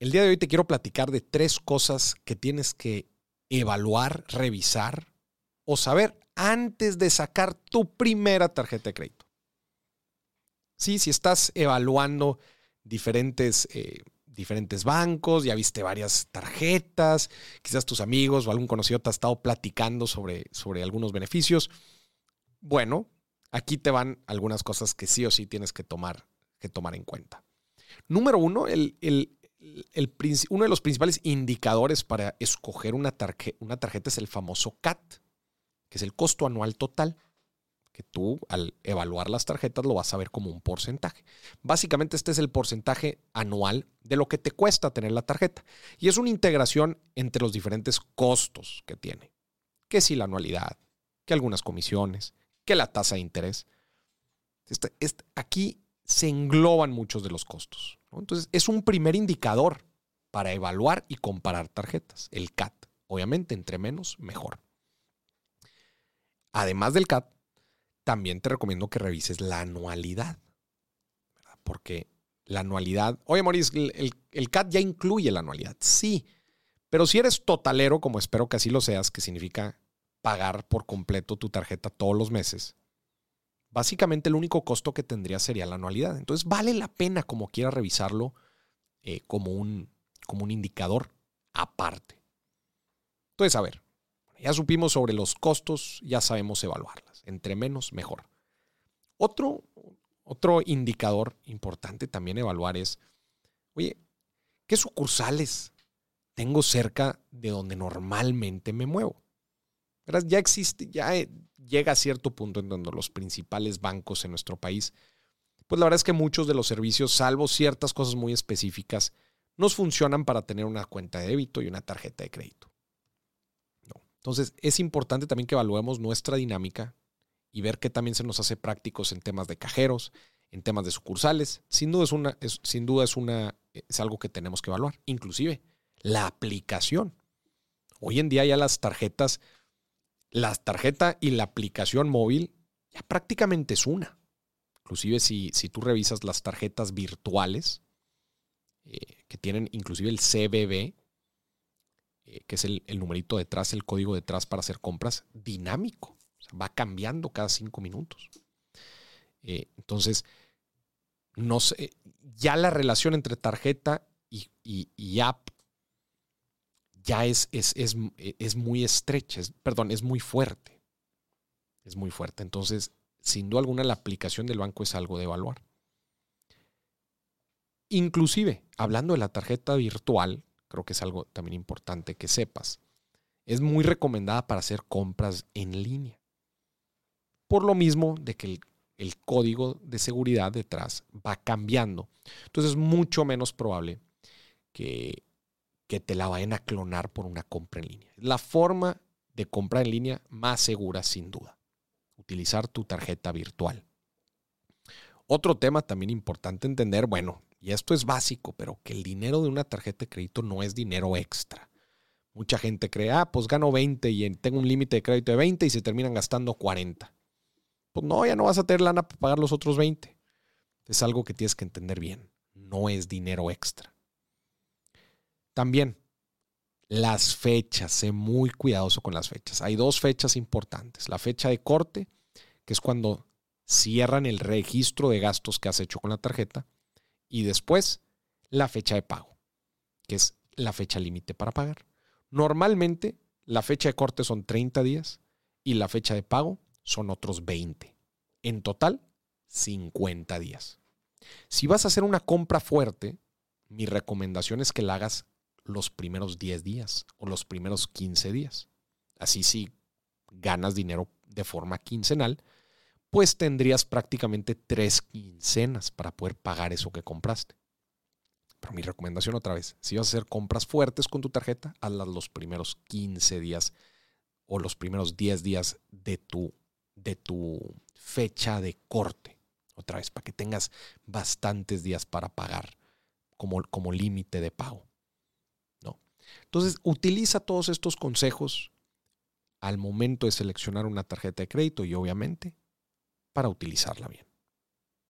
el día de hoy te quiero platicar de tres cosas que tienes que evaluar, revisar o saber antes de sacar tu primera tarjeta de crédito. Sí, si estás evaluando diferentes, eh, diferentes bancos, ya viste varias tarjetas, quizás tus amigos o algún conocido te ha estado platicando sobre, sobre algunos beneficios. Bueno, aquí te van algunas cosas que sí o sí tienes que tomar, que tomar en cuenta. Número uno, el, uno de los principales indicadores para escoger una, tarjeta es el famoso CAT, que es el costo anual total, que tú al evaluar las tarjetas lo vas a ver como un porcentaje. Básicamente este es el porcentaje anual de lo que te cuesta tener la tarjeta. Y es una integración entre los diferentes costos que tiene. Que si la anualidad, que algunas comisiones, que la tasa de interés. Este, este, aquí se engloban muchos de los costos. Entonces, es un primer indicador para evaluar y comparar tarjetas, el CAT. Obviamente, entre menos, mejor. Además del CAT, también te recomiendo que revises la anualidad. Porque la anualidad, oye Maurice, el, el CAT ya incluye la anualidad. Sí, pero si eres totalero, como espero que así lo seas, que significa pagar por completo tu tarjeta todos los meses, básicamente el único costo que tendría sería la anualidad. Entonces vale la pena como quiera revisarlo eh, como, un, como un indicador aparte. Entonces, a ver, ya supimos sobre los costos, ya sabemos evaluarlas. Entre menos, mejor. Otro, otro indicador importante también evaluar es, oye, ¿qué sucursales tengo cerca de donde normalmente me muevo? Ya existe, ya eh, llega a cierto punto en donde los principales bancos en nuestro país, pues la verdad es que muchos de los servicios, salvo ciertas cosas muy específicas, nos funcionan para tener una cuenta de débito y una tarjeta de crédito. Entonces, es importante también que evaluemos nuestra dinámica y ver qué también se nos hace prácticos en temas de cajeros, en temas de sucursales. Sin duda es una, sin duda es una, es algo que tenemos que evaluar. Inclusive la aplicación. Hoy en día ya las tarjetas la tarjeta y la aplicación móvil ya prácticamente es una. Inclusive si, si tú revisas las tarjetas virtuales, eh, que tienen inclusive el CBB, eh, que es el, numerito detrás, el código detrás para hacer compras, dinámico. va cambiando cada cinco minutos. Eh, entonces, no sé, ya la relación entre tarjeta y, y app ya es, es, es, muy estrecha, perdón, es muy fuerte. Es muy fuerte. Entonces, sin duda alguna, la aplicación del banco es algo de evaluar. Inclusive, hablando de la tarjeta virtual, creo que es algo también importante que sepas. Es muy recomendada para hacer compras en línea. Por lo mismo de que el, el código de seguridad detrás va cambiando. Entonces es mucho menos probable que que te la vayan a clonar por una compra en línea. La forma de compra en línea más segura, sin duda. Utilizar tu tarjeta virtual. Otro tema también importante entender, bueno, y esto es básico, pero que el dinero de una tarjeta de crédito no es dinero extra. Mucha gente cree, ah, pues gano 20 y tengo un límite de crédito de 20 y se terminan gastando 40. Pues no, ya no vas a tener lana para pagar los otros 20. Es algo que tienes que entender bien. No es dinero extra. También las fechas, sé muy cuidadoso con las fechas. Hay dos fechas importantes. La fecha de corte, que es cuando cierran el registro de gastos que has hecho con la tarjeta, y después la fecha de pago, que es la fecha límite para pagar. Normalmente la fecha de corte son 30 días y la fecha de pago son otros 20. En total, 50 días. Si vas a hacer una compra fuerte, mi recomendación es que la hagas los primeros 10 días o los primeros 15 días. Así si ganas dinero de forma quincenal, pues tendrías prácticamente tres quincenas para poder pagar eso que compraste. Pero mi recomendación otra vez, si vas a hacer compras fuertes con tu tarjeta, hazlas los primeros 15 días o los primeros 10 días de tu, de tu fecha de corte. Otra vez, para que tengas bastantes días para pagar como, como límite de pago. Entonces, utiliza todos estos consejos al momento de seleccionar una tarjeta de crédito y obviamente para utilizarla bien.